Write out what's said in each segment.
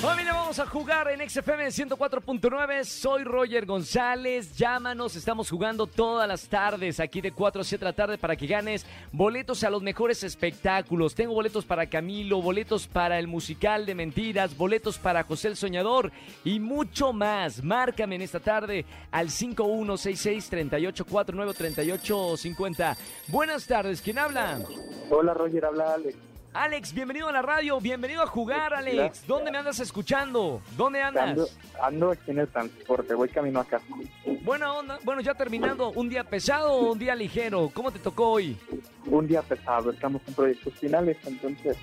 Familia, vamos a jugar en XFM 104.9. Soy Roger González. Llámanos, estamos jugando todas las tardes, aquí de 4 a 7 de la tarde, para que ganes boletos a los mejores espectáculos. Tengo boletos para Camilo, boletos para el musical de mentiras, boletos para José el Soñador y mucho más. Márcame en esta tarde al 5166-3849-3850. Buenas tardes, ¿quién habla? Hola Roger, habla Alex. Alex, bienvenido a la radio, bienvenido a jugar, Alex. Gracias. ¿Dónde me andas escuchando? ¿Dónde andas? Ando, ando aquí en el transporte, voy camino a casa. Buena onda. Bueno, ya terminando, ¿un día pesado o un día ligero? ¿Cómo te tocó hoy? Un día pesado, estamos en proyectos finales, entonces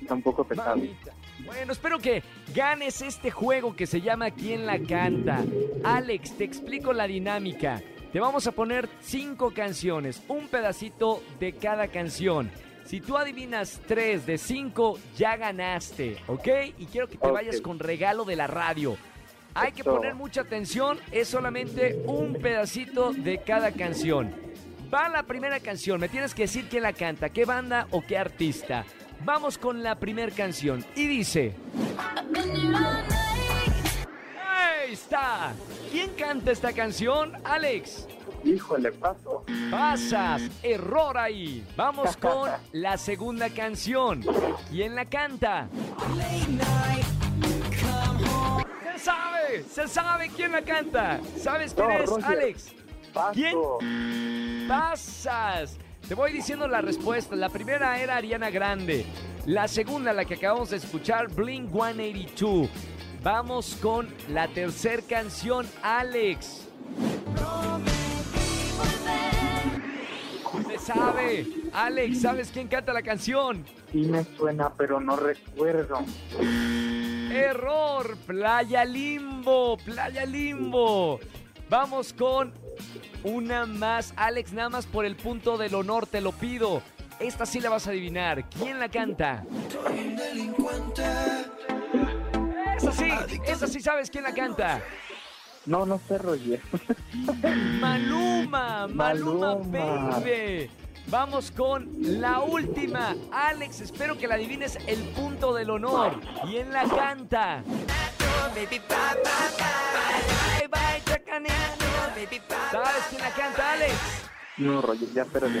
está un poco pesado. Mamita. Bueno, espero que ganes este juego que se llama ¿Quién la canta? Alex, te explico la dinámica. Te vamos a poner cinco canciones, un pedacito de cada canción. Si tú adivinas tres de cinco, ya ganaste, ¿ok? Y quiero que te vayas con regalo de la radio. Hay que poner mucha atención, es solamente un pedacito de cada canción. Va la primera canción, me tienes que decir quién la canta, qué banda o qué artista. Vamos con la primera canción y dice... Ahí está. ¿Quién canta esta canción? Alex. Híjole, paso. Pasas. Error ahí. Vamos con la segunda canción. ¿Quién la canta? Se sabe. Se sabe quién la canta. ¿Sabes quién No, es, Roger. Alex? Paso. ¿Quién? Pasas. Te voy diciendo la respuesta. La primera era Ariana Grande. La segunda, la que acabamos de escuchar, Blink 182. Vamos con la tercera canción, Alex. Sabe. Alex, ¿sabes quién canta la canción? Sí me suena, pero no recuerdo. Error. Playa Limbo. Playa Limbo. Vamos con una más. Alex, nada más por el punto del honor, te lo pido. Esta sí la vas a adivinar. ¿Quién la canta? Esa sí, esa sí sabes quién la canta. No, no sé, Roger. Maluma, Maluma, Maluma. baby. Vamos con la última. Alex, espero que la adivines el punto del honor. ¿Quién la canta? ¿Sabes quién la canta, Alex? No, Roger, ya perdí.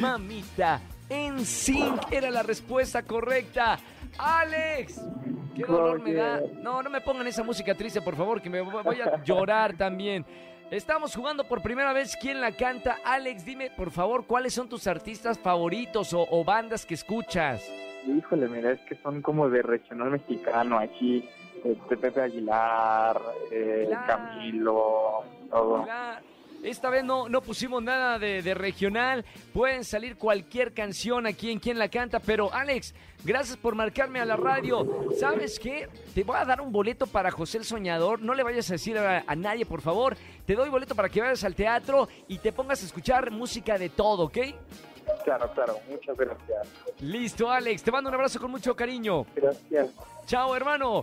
Mamita, en sync era la respuesta correcta. Alex, qué dolor me da. No, no me pongan esa música triste, por favor, que me voy a llorar también. Estamos jugando por primera vez quién la canta. Alex, dime, por favor, ¿cuáles son tus artistas favoritos o, o bandas que escuchas? Híjole, mira, es que son como de regional mexicano, aquí, este, Pepe Aguilar, eh, Claro. Camilo, todo. Claro. Esta vez no, no pusimos nada de, de regional. Pueden salir cualquier canción aquí en quien la canta. Pero Alex, gracias por marcarme a la radio. ¿Sabes qué? Te voy a dar un boleto para José el Soñador. No le vayas a decir a, a nadie, por favor. Te doy boleto para que vayas al teatro y te pongas a escuchar música de todo, ¿ok? Claro, claro, muchas gracias. Listo, Alex. Te mando un abrazo con mucho cariño. Gracias. Chao, hermano.